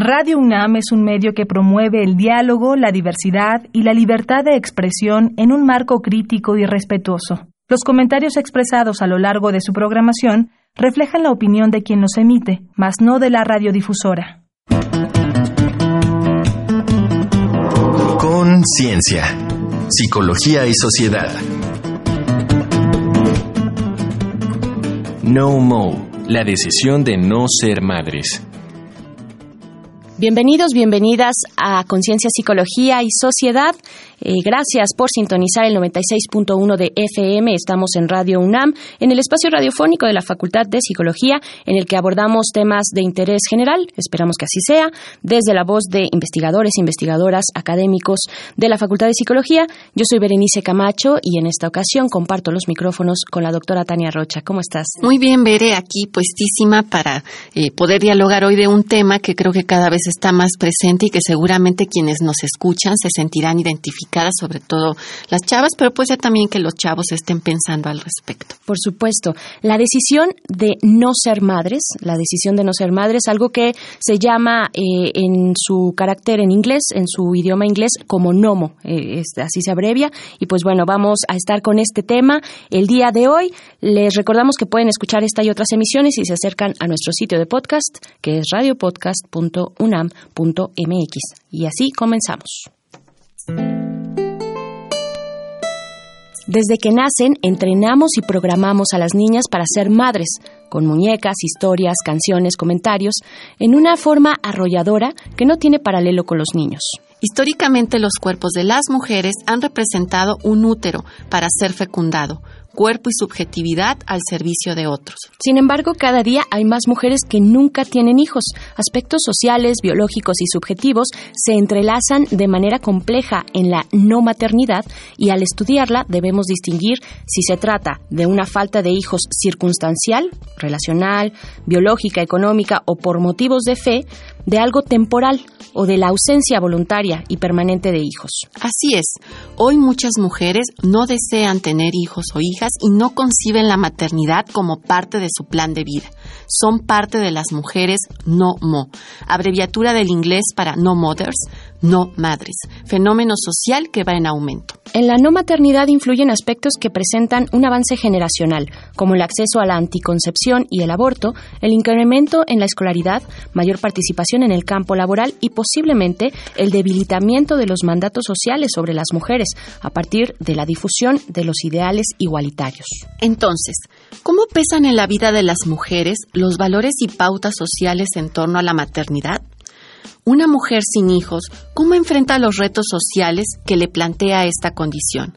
Radio UNAM es un medio que promueve el diálogo, la diversidad y la libertad de expresión en un marco crítico y respetuoso. Los comentarios expresados a lo largo de su programación reflejan la opinión de quien los emite, mas no de la radiodifusora. Conciencia, psicología y sociedad. No Mo, la decisión de no ser madres. Bienvenidos, bienvenidas a Conciencia, Psicología y Sociedad. Eh, gracias por sintonizar el 96.1 de FM. Estamos en Radio UNAM, en el espacio radiofónico de la Facultad de Psicología, en el que abordamos temas de interés general, esperamos que así sea, desde la voz de investigadores, investigadoras, académicos de la Facultad de Psicología. Yo soy Berenice Camacho y en esta ocasión comparto los micrófonos con la doctora Tania Rocha. ¿Cómo estás? Muy bien, Bere, aquí puestísima para eh, poder dialogar hoy de un tema que creo que cada vez está más presente y que seguramente quienes nos escuchan se sentirán identificados sobre todo las chavas, pero pues ya también que los chavos estén pensando al respecto. Por supuesto, la decisión de no ser madres, la decisión de no ser madres, algo que se llama eh, en su carácter en inglés, en su idioma inglés, como NOMO, eh, así se abrevia. Y pues bueno, vamos a estar con este tema el día de hoy. Les recordamos que pueden escuchar esta y otras emisiones si se acercan a nuestro sitio de podcast, que es radiopodcast.unam.mx. Y así comenzamos. Desde que nacen, entrenamos y programamos a las niñas para ser madres, con muñecas, historias, canciones, comentarios, en una forma arrolladora que no tiene paralelo con los niños. Históricamente los cuerpos de las mujeres han representado un útero para ser fecundado, cuerpo y subjetividad al servicio de otros. Sin embargo, cada día hay más mujeres que nunca tienen hijos. Aspectos sociales, biológicos y subjetivos se entrelazan de manera compleja en la no maternidad y al estudiarla debemos distinguir si se trata de una falta de hijos circunstancial, relacional, biológica, económica o por motivos de fe, de algo temporal o de la ausencia voluntaria y permanente de hijos. Así es, hoy muchas mujeres no desean tener hijos o hijas y no conciben la maternidad como parte de su plan de vida. Son parte de las mujeres no mo, abreviatura del inglés para no mothers, no madres, fenómeno social que va en aumento. En la no maternidad influyen aspectos que presentan un avance generacional, como el acceso a la anticoncepción y el aborto, el incremento en la escolaridad, mayor participación en el campo laboral y posiblemente el debilitamiento de los mandatos sociales sobre las mujeres a partir de la difusión de los ideales igualitarios. Entonces, ¿cómo pesan en la vida de las mujeres los valores y pautas sociales en torno a la maternidad? Una mujer sin hijos, ¿cómo enfrenta los retos sociales que le plantea esta condición?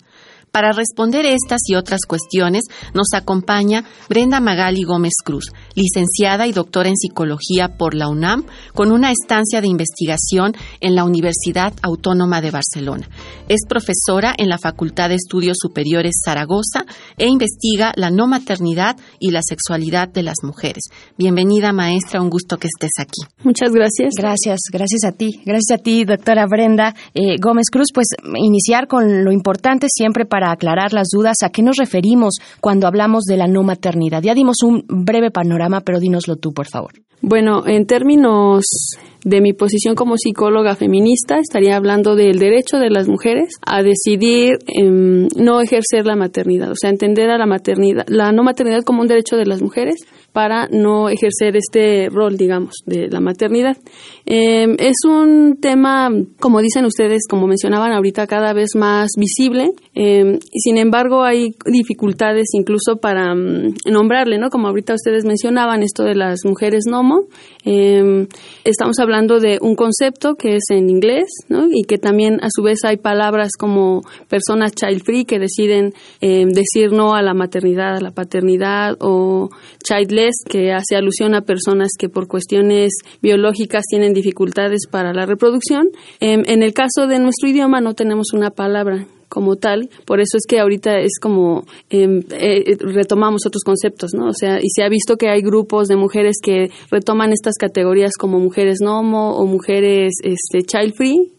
Para responder estas y otras cuestiones nos acompaña Brenda Magali Gómez Cruz, licenciada y doctora en psicología por la UNAM, con una estancia de investigación en la Universidad Autónoma de Barcelona. Es profesora en la Facultad de Estudios Superiores Zaragoza e investiga la no maternidad y la sexualidad de las mujeres. Bienvenida, maestra, un gusto que estés aquí. Muchas gracias. Gracias, gracias a ti. Gracias a ti, doctora Brenda eh, Gómez Cruz. Pues iniciar con lo importante siempre para para aclarar las dudas, ¿a qué nos referimos cuando hablamos de la no maternidad? Ya dimos un breve panorama, pero dínoslo tú, por favor. Bueno, en términos de mi posición como psicóloga feminista, estaría hablando del derecho de las mujeres a decidir em, no ejercer la maternidad, o sea, entender a la maternidad, la no maternidad como un derecho de las mujeres para no ejercer este rol, digamos, de la maternidad. Em, es un tema, como dicen ustedes, como mencionaban ahorita, cada vez más visible. Eh, sin embargo, hay dificultades incluso para mm, nombrarle, ¿no? Como ahorita ustedes mencionaban, esto de las mujeres nomo. Em, estamos hablando de un concepto que es en inglés, ¿no? Y que también a su vez hay palabras como personas child free que deciden decir no a la maternidad, a la paternidad, o childless que hace alusión a personas que por cuestiones biológicas tienen dificultades para la reproducción. Em, en el caso de nuestro idioma no tenemos una palabra como tal, por eso es que ahorita es como em, eh, retomamos otros conceptos, ¿no? O sea, y se ha visto que hay grupos de mujeres que retoman estas categorías como mujeres nomo o mujeres este, child free,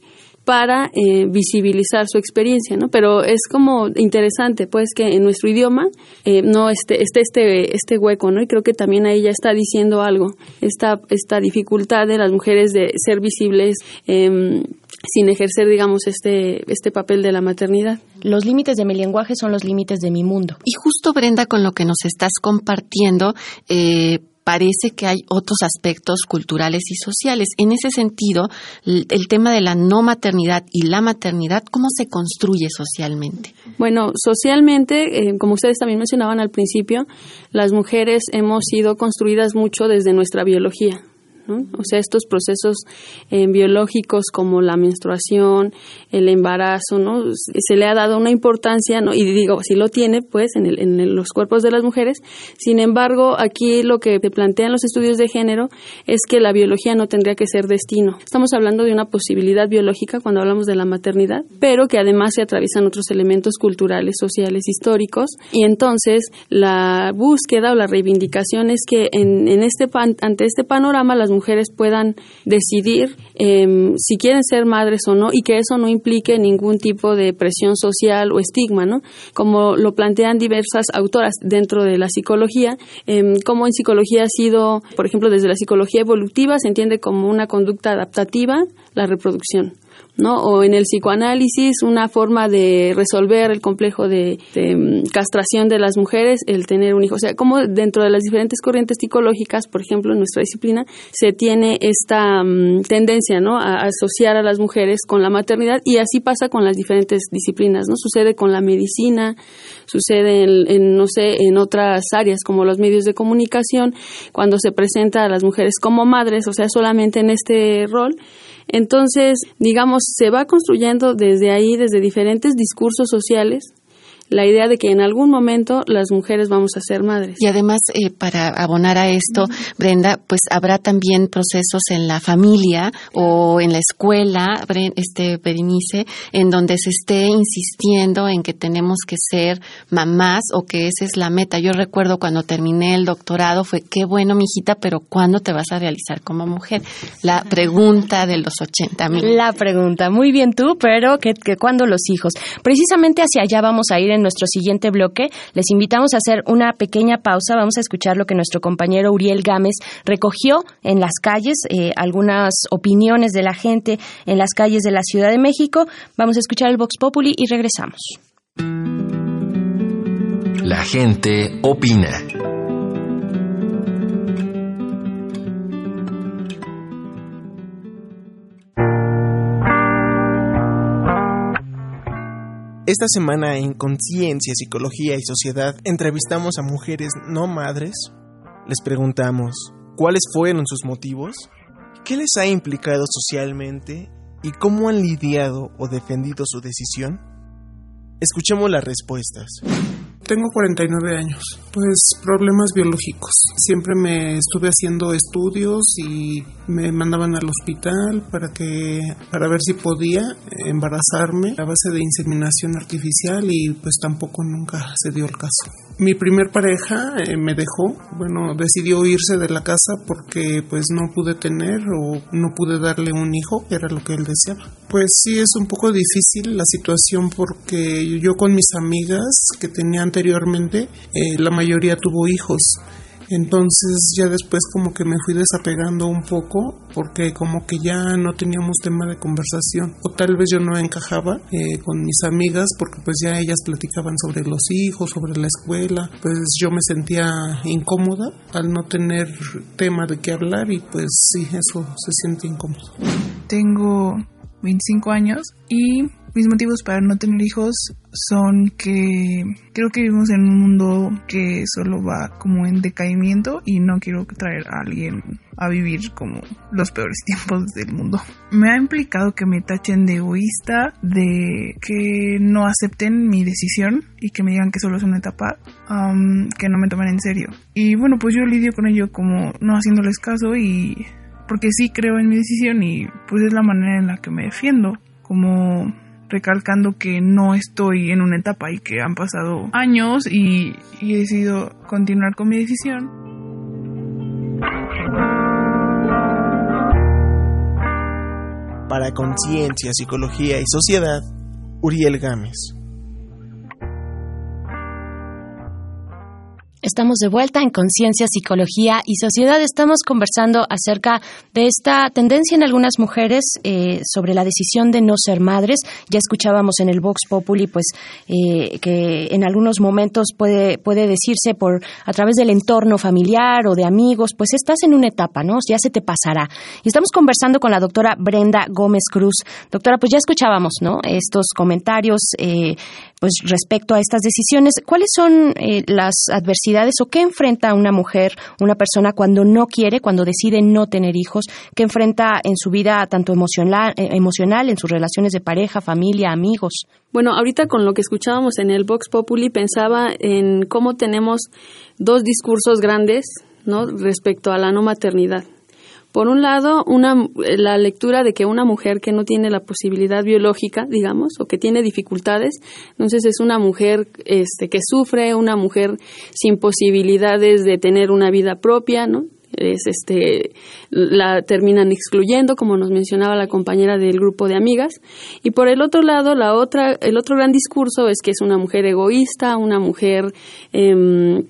para eh, visibilizar su experiencia, ¿no? Pero es como interesante, pues, que en nuestro idioma eh, no esté, esté este, este hueco, ¿no? Y creo que también ahí ya está diciendo algo, esta, esta dificultad de las mujeres de ser visibles em, sin ejercer, digamos, este, este papel de la maternidad. Los límites de mi lenguaje son los límites de mi mundo. Y justo, Brenda, con lo que nos estás compartiendo, eh, parece que hay otros aspectos culturales y sociales. En ese sentido, el tema de la no maternidad y la maternidad, ¿cómo se construye socialmente? Bueno, socialmente, eh, como ustedes también mencionaban al principio, las mujeres hemos sido construidas mucho desde nuestra biología. O sea, estos procesos eh, biológicos como la menstruación, el embarazo, ¿no? Se le ha dado una importancia, ¿no? Y digo, si lo tiene, pues, en, el, en los cuerpos de las mujeres. Sin embargo, aquí lo que te plantean los estudios de género es que la biología no tendría que ser destino. Estamos hablando de una posibilidad biológica cuando hablamos de la maternidad, pero que además se atraviesan otros elementos culturales, sociales, históricos. Y entonces, la búsqueda o la reivindicación es que en, en este ante este panorama las mujeres puedan decidir em, si quieren ser madres o no y que eso no implique ningún tipo de presión social o estigma, ¿no? Como lo plantean diversas autoras dentro de la psicología, em, como en psicología ha sido, por ejemplo, desde la psicología evolutiva se entiende como una conducta adaptativa la reproducción. ¿No? O en el psicoanálisis, una forma de resolver el complejo de, mm, castración de las mujeres, el tener un hijo. O sea, como dentro de las diferentes corrientes psicológicas, por ejemplo, en nuestra disciplina, se tiene esta mm, tendencia, ¿no? A, asociar a las mujeres con la maternidad y así pasa con las diferentes disciplinas, ¿no? Sucede con la medicina, sucede en, no sé, en otras áreas como los medios de comunicación, cuando se presenta a las mujeres como madres, o sea, solamente en este rol, entonces, digamos, se va construyendo desde ahí, desde diferentes discursos sociales, la idea de que en algún momento las mujeres vamos a ser madres. Y además, eh, para abonar a esto, Brenda, pues habrá también procesos en la familia o en la escuela, este Berenice, en donde se esté insistiendo en que tenemos que ser mamás o que esa es la meta. Yo recuerdo cuando terminé el doctorado fue qué bueno, mijita, pero ¿cuándo te vas a realizar como mujer? La pregunta de los 80 mil. La pregunta, muy bien tú, pero que, que cuándo los hijos. Precisamente hacia allá vamos a ir en nuestro siguiente bloque. Les invitamos a hacer una pequeña pausa. Vamos a escuchar lo que nuestro compañero Uriel Gámez recogió en las calles, eh, algunas opiniones de la gente en las calles de la Ciudad de México. Vamos a escuchar el Vox Populi y regresamos. La gente opina. Esta semana en Conciencia, Psicología y Sociedad entrevistamos a mujeres no madres. Les preguntamos cuáles fueron sus motivos, qué les ha implicado socialmente y cómo han lidiado o defendido su decisión. Escuchemos las respuestas. Tengo 49 años. Pues problemas biológicos. Siempre me estuve haciendo estudios y me mandaban al hospital para que para ver si podía embarazarme a base de inseminación artificial y pues tampoco nunca se dio el caso. Mi primer pareja eh, me dejó, bueno, decidió irse de la casa porque pues no pude tener o no pude darle un hijo, que era lo que él deseaba. Pues sí es un poco difícil la situación porque yo con mis amigas que tenía anteriormente, eh, la mayoría tuvo hijos. Entonces ya después como que me fui desapegando un poco porque como que ya no teníamos tema de conversación. O tal vez yo no encajaba eh, con mis amigas porque pues ya ellas platicaban sobre los hijos, sobre la escuela, pues yo me sentía incómoda al no tener tema de qué hablar y pues sí, eso se siente incómodo. Tengo 25 años y mis motivos para no tener hijos son que creo que vivimos en un mundo que solo va como en decaimiento y no quiero traer a alguien a vivir como los peores tiempos del mundo. Me ha implicado que me tachen de egoísta, de que no acepten mi decisión y que me digan que solo es una etapa, que no me tomen en serio. Y bueno, pues yo lidio con ello como no haciéndoles caso y porque sí creo en mi decisión y pues es la manera en la que me defiendo, como recalcando que no estoy en una etapa y que han pasado años y, he decidido continuar con mi decisión. Para Conciencia, Psicología y Sociedad, Uriel Gámez. Estamos de vuelta en Conciencia, Psicología y Sociedad. Estamos conversando acerca de esta tendencia en algunas mujeres eh, sobre la decisión de no ser madres. Ya escuchábamos en el Vox Populi, pues, eh, que en algunos momentos puede, puede decirse por a través del entorno familiar o de amigos, pues estás en una etapa, ¿no? Ya se te pasará. Y estamos conversando con la doctora Brenda Gómez Cruz. Doctora, pues ya escuchábamos, ¿no? Estos comentarios, eh, pues respecto a estas decisiones. ¿Cuáles son las adversidades o qué enfrenta una mujer, una persona cuando no quiere, cuando decide no tener hijos, qué enfrenta en su vida tanto emocional, eh, emocional en sus relaciones de pareja, familia, amigos. Bueno, ahorita con lo que escuchábamos en el Vox Populi pensaba en cómo tenemos dos discursos grandes, ¿no? respecto a la no maternidad. Por un lado, una, la lectura de que una mujer que no tiene la posibilidad biológica, digamos, o que tiene dificultades, entonces es una mujer este, que sufre, una mujer sin posibilidades de tener una vida propia, ¿no? es este la terminan excluyendo como nos mencionaba la compañera del grupo de amigas y por el otro lado la otra el otro gran discurso es que es una mujer egoísta una mujer eh,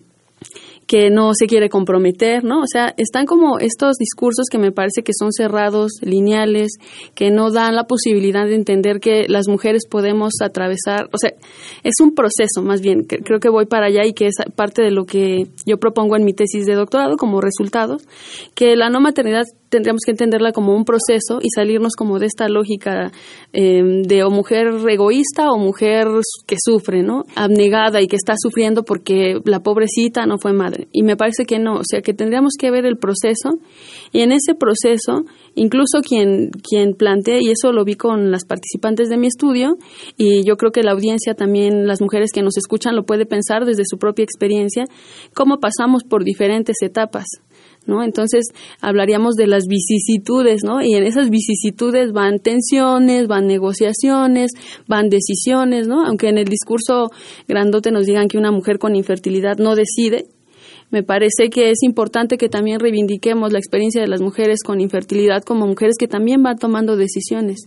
que no se quiere comprometer, ¿no? O sea, están como estos discursos que me parece que son cerrados, lineales, que no dan la posibilidad de entender que las mujeres podemos atravesar, o sea, es un proceso más bien, creo que voy para allá y que es parte de lo que yo propongo en mi tesis de doctorado como resultados, que la no maternidad tendríamos que entenderla como un proceso y salirnos como de esta lógica em, de o mujer egoísta o mujer que sufre, ¿no? Abnegada y que está sufriendo porque la pobrecita no fue madre. Y me parece que no, o sea, que tendríamos que ver el proceso y en ese proceso, incluso quien, quien plantea, y eso lo vi con las participantes de mi estudio, y yo creo que la audiencia también, las mujeres que nos escuchan, lo puede pensar desde su propia experiencia, cómo pasamos por diferentes etapas. ¿No? Entonces hablaríamos de las vicisitudes, ¿no? Y en esas vicisitudes van tensiones, van negociaciones, van decisiones, ¿no? Aunque en el discurso grandote nos digan que una mujer con infertilidad no decide, me parece que es importante que también reivindiquemos la experiencia de las mujeres con infertilidad como mujeres que también van tomando decisiones.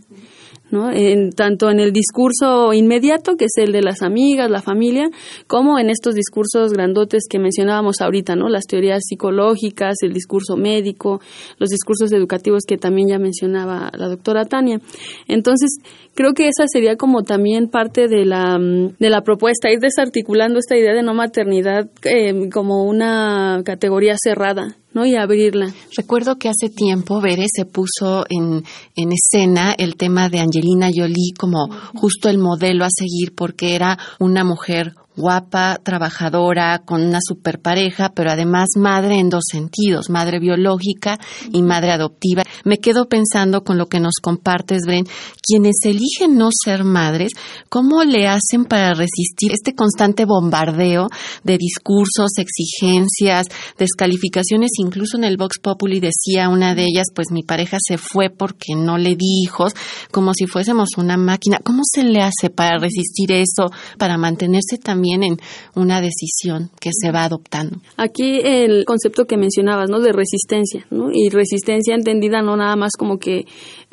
¿No? En, tanto en el discurso inmediato, que es el de las amigas, la familia, como en estos discursos grandotes que mencionábamos ahorita, ¿no? Las teorías psicológicas, el discurso médico, los discursos educativos que también ya mencionaba la doctora Tania. Entonces, creo que esa sería como también parte de la, de la propuesta, ir desarticulando esta idea de no maternidad eh, como una categoría cerrada, ¿no? Y abrirla. Recuerdo que hace tiempo Bere se puso en, en escena el tema de Angelina Jolie como justo el modelo a seguir porque era una mujer guapa, trabajadora, con una super pareja, pero además madre en dos sentidos, madre biológica y madre adoptiva. Me quedo pensando con lo que nos compartes, Bren, quienes eligen no ser madres, ¿cómo le hacen para resistir este constante bombardeo de discursos, exigencias, descalificaciones? Incluso en el Vox Populi decía una de ellas, pues mi pareja se fue porque no le di hijos, como si fuésemos una máquina. ¿Cómo se le hace para resistir eso, para mantenerse también en una decisión que se va adoptando. Aquí el concepto que mencionabas, ¿no? De resistencia, ¿no? Y resistencia entendida no nada más como que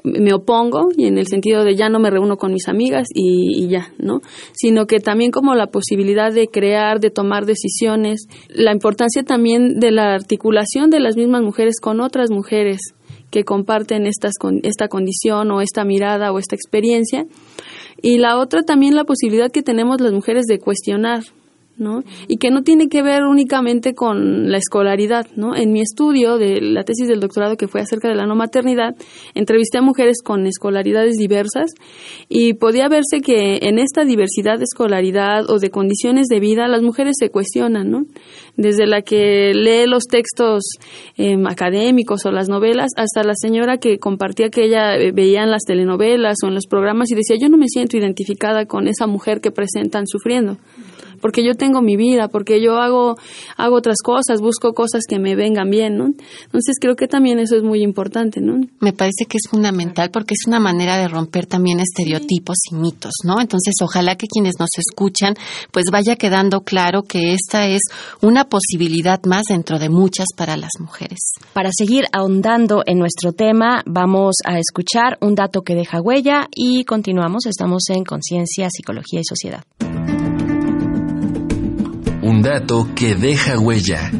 me opongo y en el sentido de ya no me reúno con mis amigas y, y, ya, ¿no? Sino que también como la posibilidad de crear, de tomar decisiones, la importancia también de la articulación de las mismas mujeres con otras mujeres que comparten estas, esta condición o esta mirada o esta experiencia y la otra también la posibilidad que tenemos las mujeres de cuestionar, ¿no? Y que no tiene que ver únicamente con la escolaridad, ¿no? En mi estudio de la tesis del doctorado que fue acerca de la no maternidad, entrevisté a mujeres con escolaridades diversas y podía verse que en esta diversidad de escolaridad o de condiciones de vida las mujeres se cuestionan, ¿no? desde la que lee los textos em, académicos o las novelas, hasta la señora que compartía que ella eh, veía en las telenovelas o en los programas y decía, yo no me siento identificada con esa mujer que presentan sufriendo porque yo tengo mi vida, porque yo hago, hago otras cosas, busco cosas que me vengan bien, ¿no? Entonces creo que también eso es muy importante, ¿no? Me parece que es fundamental porque es una manera de romper también estereotipos y mitos, ¿no? Entonces ojalá que quienes nos escuchan pues vaya quedando claro que esta es una posibilidad más dentro de muchas para las mujeres. Para seguir ahondando en nuestro tema, vamos a escuchar un dato que deja huella y continuamos. Estamos en Conciencia, Psicología y Sociedad. Dato que deja huella.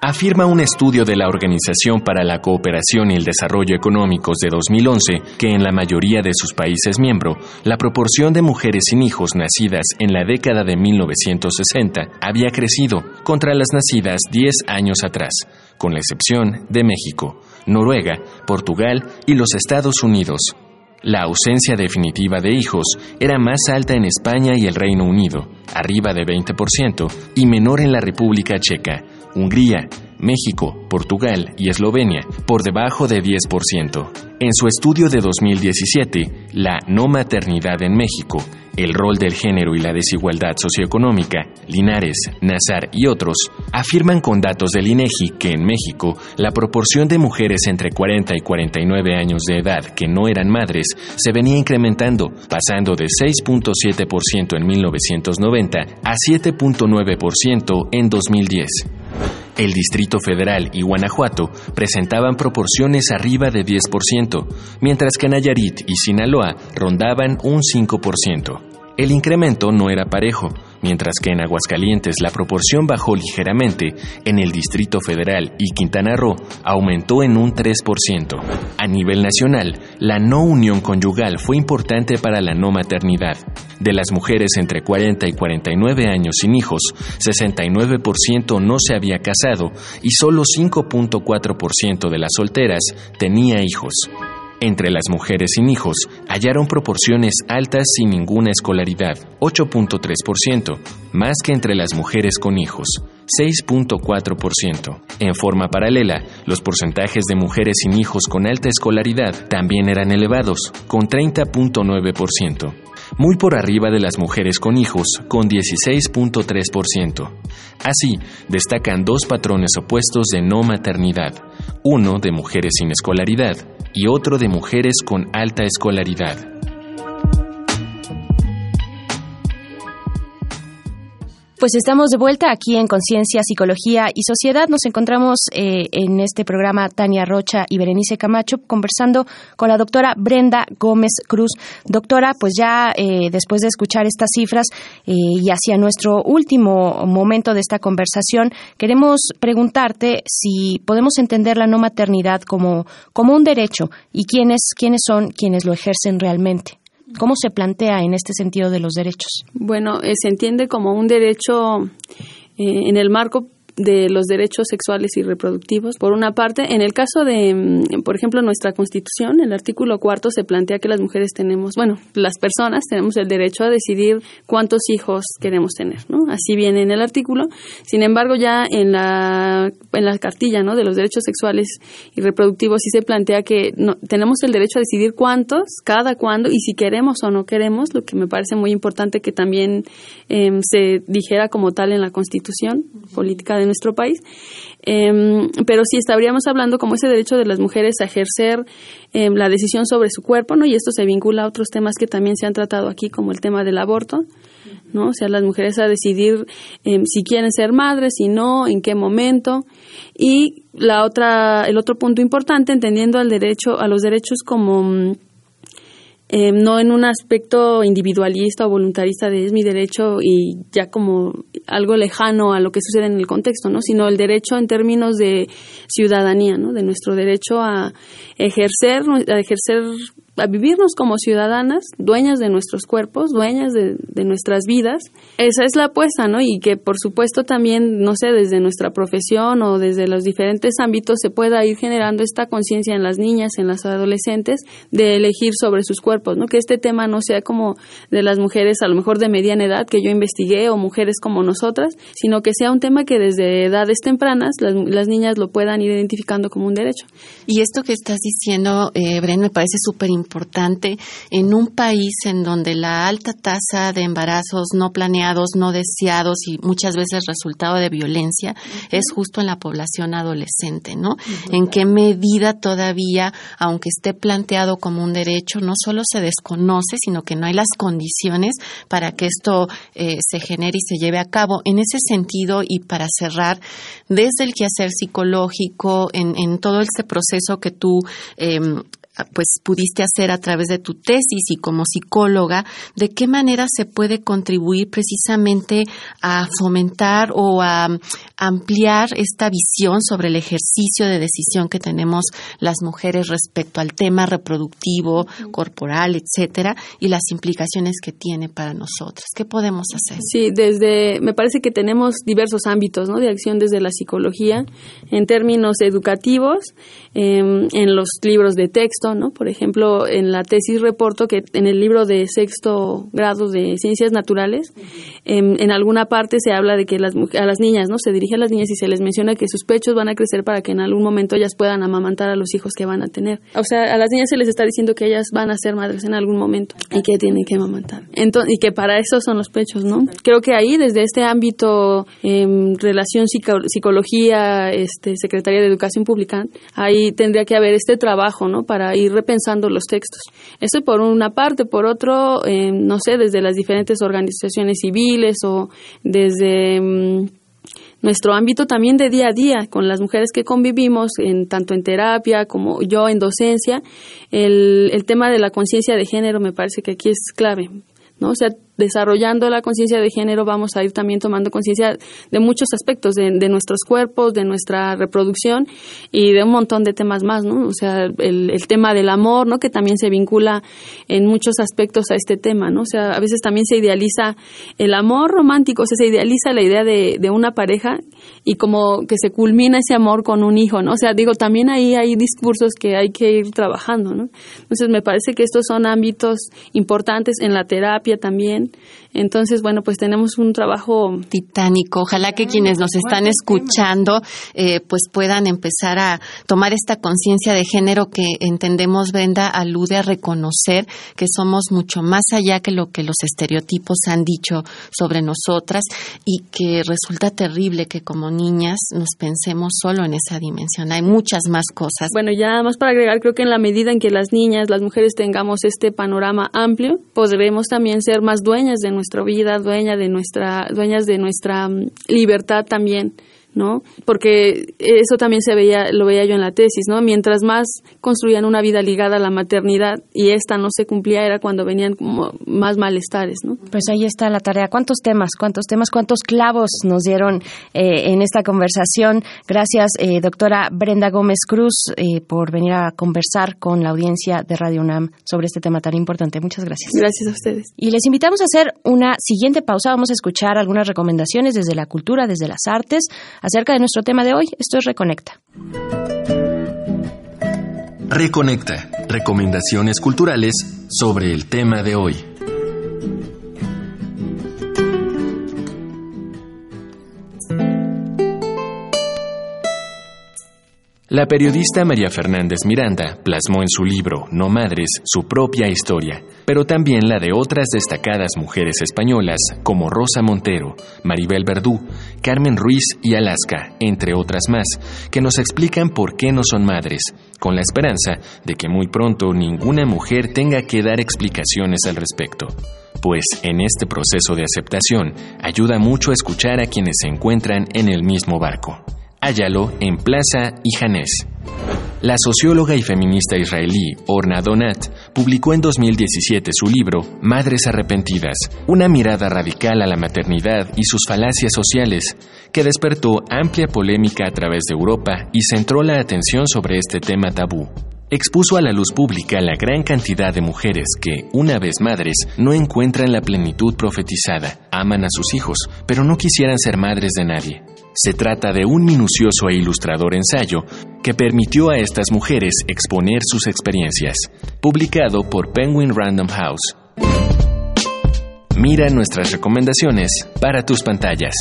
Afirma un estudio de la Organización para la Cooperación y el Desarrollo Económicos de 2011 que en la mayoría de sus países miembros, la proporción de mujeres sin hijos nacidas en la década de 1960 había crecido contra las nacidas 10 años atrás, con la excepción de México, Noruega, Portugal y los Estados Unidos. La ausencia definitiva de hijos era más alta en España y el Reino Unido, arriba de 20%, y menor en la República Checa, Hungría, México, Portugal y Eslovenia, por debajo de 10%. En su estudio de 2017, La no maternidad en México, el rol del género y la desigualdad socioeconómica, Linares, Nazar y otros, afirman con datos del INEGI que en México la proporción de mujeres entre 40 y 49 años de edad que no eran madres se venía incrementando, pasando de 6.7% en 1990 a 7.9% en 2010. El Distrito Federal y Guanajuato presentaban proporciones arriba de 10%, mientras que Nayarit y Sinaloa rondaban un 5%. El incremento no era parejo, mientras que en Aguascalientes la proporción bajó ligeramente, en el Distrito Federal y Quintana Roo aumentó en un 3%. A nivel nacional, la no unión conyugal fue importante para la no maternidad. De las mujeres entre 40 y 49 años sin hijos, 69% no se había casado y solo 5.4% de las solteras tenía hijos. Entre las mujeres sin hijos, hallaron proporciones altas sin ninguna escolaridad, 8.3%, más que entre las mujeres con hijos, 6.4%. En forma paralela, los porcentajes de mujeres sin hijos con alta escolaridad también eran elevados, con 30.9%, muy por arriba de las mujeres con hijos, con 16.3%. Así, destacan dos patrones opuestos de no maternidad, uno de mujeres sin escolaridad y otro de mujeres con alta escolaridad. Pues estamos de vuelta aquí en Conciencia, Psicología y Sociedad. Nos encontramos eh, en este programa Tania Rocha y Berenice Camacho conversando con la doctora Brenda Gómez Cruz. Doctora, pues ya eh, después de escuchar estas cifras eh, y hacia nuestro último momento de esta conversación, queremos preguntarte si podemos entender la no maternidad como, como un derecho y quiénes, quiénes son quienes lo ejercen realmente. ¿Cómo se plantea en este sentido de los derechos? Bueno, eh, se entiende como un derecho eh, en el marco de los derechos sexuales y reproductivos. Por una parte, en el caso de, mm, por ejemplo, nuestra Constitución, el artículo cuarto se plantea que las mujeres tenemos, bueno, las personas tenemos el derecho a decidir cuántos hijos queremos tener, ¿no? Así viene en el artículo. Sin embargo, ya en la, en la cartilla, ¿no? De los derechos sexuales y reproductivos sí se plantea que no, tenemos el derecho a decidir cuántos, cada cuándo y si queremos o no queremos, lo que me parece muy importante que también em, se dijera como tal en la Constitución política de nuestro país. Em, pero sí estaríamos hablando como ese derecho de las mujeres a ejercer em, la decisión sobre su cuerpo, ¿no? Y esto se vincula a otros temas que también se han tratado aquí, como el tema del aborto, ¿no? O sea, las mujeres a decidir em, si quieren ser madres, si no, en qué momento. Y la otra, el otro punto importante, entendiendo al derecho, a los derechos como mm, eh, no en un aspecto individualista o voluntarista de es mi derecho y ya como algo lejano a lo que sucede en el contexto, ¿no? sino el derecho en términos de ciudadanía, ¿no? de nuestro derecho a ejercer, a ejercer a vivirnos como ciudadanas, dueñas de nuestros cuerpos, dueñas de, nuestras vidas. Esa es la apuesta, ¿no? Y que por supuesto también, no sé, desde nuestra profesión o desde los diferentes ámbitos se pueda ir generando esta conciencia en las niñas, en las adolescentes, de elegir sobre sus cuerpos, ¿no? Que este tema no sea como de las mujeres a lo mejor de mediana edad que yo investigué o mujeres como nosotras, sino que sea un tema que desde edades tempranas las, las niñas lo puedan ir identificando como un derecho. Y esto que estás diciendo, eh, Bren, me parece súper importante en un país en donde la alta tasa de embarazos no planeados, no deseados y muchas veces resultado de violencia es justo en la población adolescente, ¿no? En qué medida todavía, aunque esté planteado como un derecho, no solo se desconoce, sino que no hay las condiciones para que esto eh, se genere y se lleve a cabo. En ese sentido, y para cerrar, desde el quehacer psicológico, en, en todo este proceso que tú eh, pues pudiste hacer a través de tu tesis y como psicóloga, de qué manera se puede contribuir precisamente a fomentar o a ampliar esta visión sobre el ejercicio de decisión que tenemos las mujeres respecto al tema reproductivo, corporal, etcétera, y las implicaciones que tiene para nosotras. ¿Qué podemos hacer? Sí, desde me parece que tenemos diversos ámbitos, ¿no? de acción desde la psicología en términos educativos, eh, en los libros de texto ¿no? Por ejemplo, en la tesis reporto que en el libro de sexto grado de ciencias naturales, en, en, alguna parte se habla de que las, a las niñas, ¿no? Se dirige a las niñas y se les menciona que sus pechos van a crecer para que en algún momento ellas puedan amamantar a los hijos que van a tener. O sea, a las niñas se les está diciendo que ellas van a ser madres en algún momento y que tienen que amamantar. Entonces, y que para eso son los pechos, ¿no? Creo que ahí, desde este ámbito, eh, relación psicología, este, Secretaría de Educación Pública, ahí tendría que haber este trabajo, ¿no? Para ir repensando los textos. Eso por una parte. Por otro, eh, no sé, desde las diferentes organizaciones civiles o desde... Mm, nuestro ámbito también de día a día con las mujeres que convivimos, en, tanto en terapia como yo en docencia, el, el tema de la conciencia de género me parece que aquí es clave. ¿no? O sea, desarrollando la conciencia de género vamos a ir también tomando conciencia de muchos aspectos de, nuestros cuerpos, de nuestra reproducción y de un montón de temas más, ¿no? O sea, el, el, tema del amor, ¿no? Que también se vincula en muchos aspectos a este tema, ¿no? O sea, a veces también se idealiza el amor romántico, o sea, se idealiza la idea de, de una pareja y como que se culmina ese amor con un hijo, ¿no? O sea, digo, también ahí hay discursos que hay que ir trabajando, ¿no? Entonces, me parece que estos son ámbitos importantes en la terapia también entonces, bueno, pues tenemos un trabajo titánico. Ojalá que quienes nos están escuchando eh, pues puedan empezar a tomar esta conciencia de género que entendemos, Brenda, alude a reconocer que somos mucho más allá que lo que los estereotipos han dicho sobre nosotras y que resulta terrible que como niñas nos pensemos solo en esa dimensión. Hay muchas más cosas. Bueno, ya más para agregar, creo que en la medida en que las niñas, las mujeres tengamos este panorama amplio, podremos también ser más dueñas de nuestra vida, dueña de nuestra, dueñas de nuestra mm, libertad también. ¿No? Porque eso también se veía, lo veía yo en la tesis, ¿no? Mientras más construían una vida ligada a la maternidad y esta no se cumplía, era cuando venían como más malestares, ¿no? Pues ahí está la tarea. ¿Cuántos temas, cuántos temas, cuántos clavos nos dieron eh, en esta conversación? Gracias, eh, doctora Brenda Gómez Cruz, eh, por venir a conversar con la audiencia de Radio UNAM sobre este tema tan importante. Muchas gracias. Gracias a ustedes. Y les invitamos a hacer una siguiente pausa. Vamos a escuchar algunas recomendaciones desde la cultura, desde las artes acerca de nuestro tema de hoy. Esto es Reconecta. Reconecta. Recomendaciones culturales sobre el tema de hoy. La periodista María Fernández Miranda plasmó en su libro No Madres su propia historia, pero también la de otras destacadas mujeres españolas como Rosa Montero, Maribel Verdú, Carmen Ruiz y Alaska, entre otras más, que nos explican por qué no son madres, con la esperanza de que muy pronto ninguna mujer tenga que dar explicaciones al respecto pues en este proceso de aceptación ayuda mucho a escuchar a quienes se encuentran en el mismo barco. Hállalo en Plaza y Janés. La socióloga y feminista israelí Orna Donat publicó en 2017 su libro Madres Arrepentidas, una mirada radical a la maternidad y sus falacias sociales, que despertó amplia polémica a través de Europa y centró la atención sobre este tema tabú. expuso a la luz pública la gran cantidad de mujeres que, una vez madres, no encuentran la plenitud profetizada, aman a sus hijos, pero no quisieran ser madres de nadie. Se trata de un minucioso e ilustrador ensayo que permitió a estas mujeres exponer sus experiencias, publicado por Penguin Random House. Mira nuestras recomendaciones para tus pantallas.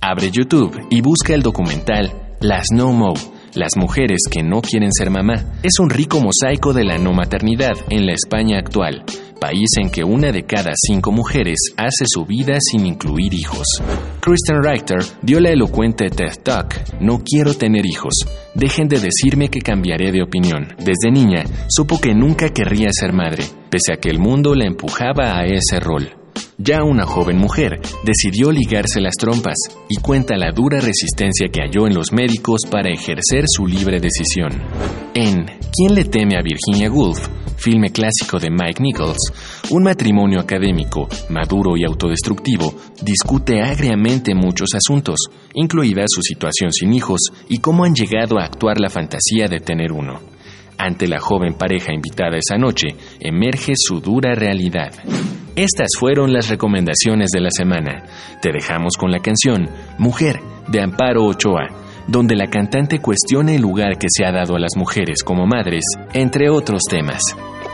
Abre YouTube y busca el documental Las No Mo las mujeres que no quieren ser mamá es un rico mosaico de la no maternidad en la España actual, país en que una de cada cinco mujeres hace su vida sin incluir hijos. Kristen Reiter dio la elocuente TED Talk, No quiero tener hijos, dejen de decirme que cambiaré de opinión. Desde niña supo que nunca querría ser madre, pese a que el mundo la empujaba a ese rol. Ya una joven mujer decidió ligarse las trompas y cuenta la dura resistencia que halló en los médicos para ejercer su libre decisión. En ¿Quién le teme a Virginia Woolf? Filme clásico de Mike Nichols, un matrimonio académico, maduro y autodestructivo, discute agriamente muchos asuntos, incluida su situación sin hijos y cómo han llegado a actuar la fantasía de tener uno. Ante la joven pareja invitada esa noche, emerge su dura realidad. Estas fueron las recomendaciones de la semana. Te dejamos con la canción Mujer de Amparo Ochoa, donde la cantante cuestiona el lugar que se ha dado a las mujeres como madres, entre otros temas.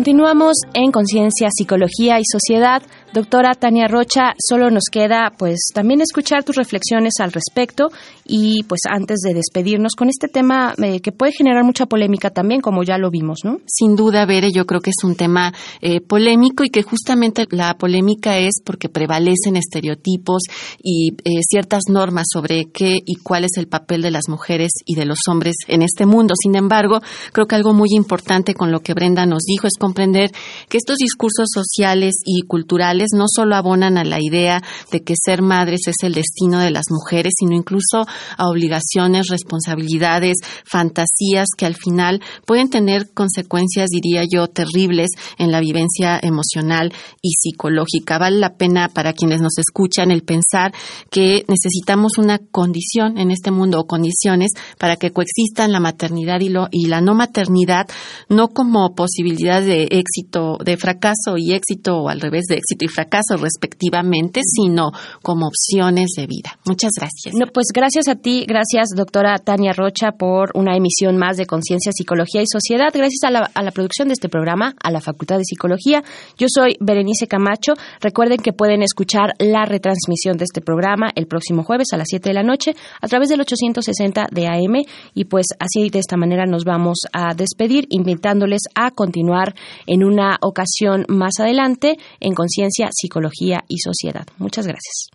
Continuamos en Conciencia, Psicología y Sociedad. Doctora Tania Rocha, solo nos queda pues también escuchar tus reflexiones al respecto y pues antes de despedirnos con este tema eh, que puede generar mucha polémica también, como ya lo vimos, ¿no? Sin duda, Bere, yo creo que es un tema eh, polémico y que justamente la polémica es porque prevalecen estereotipos y eh, ciertas normas sobre qué y cuál es el papel de las mujeres y de los hombres en este mundo. Sin embargo, creo que algo muy importante con lo que Brenda nos dijo es comprender que estos discursos sociales y culturales no solo abonan a la idea de que ser madres es el destino de las mujeres, sino incluso a obligaciones, responsabilidades, fantasías que al final pueden tener consecuencias, diría yo, terribles en la vivencia emocional y psicológica. Vale la pena para quienes nos escuchan el pensar que necesitamos una condición en este mundo o condiciones para que coexistan la maternidad y, lo, y la no maternidad, no como posibilidad de éxito, de fracaso y éxito, o al revés, de éxito y fracaso respectivamente, sino como opciones de vida. Muchas gracias. No, pues gracias a ti, gracias doctora Tania Rocha por una emisión más de Conciencia, Psicología y Sociedad. Gracias a la, a la producción de este programa, a la Facultad de Psicología. Yo soy Berenice Camacho. Recuerden que pueden escuchar la retransmisión de este programa el próximo jueves a las 7 de la noche a través del 860 de AM y pues así de esta manera nos vamos a despedir invitándoles a continuar en una ocasión más adelante en Conciencia, Psicología y Sociedad. Muchas gracias.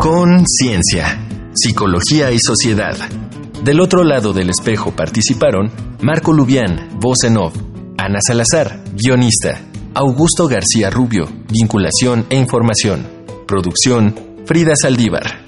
Conciencia, Psicología y Sociedad. Del otro lado del espejo participaron Marco Lubián, voz en off, Ana Salazar, guionista, Augusto García Rubio, vinculación e información, producción, Frida Saldívar.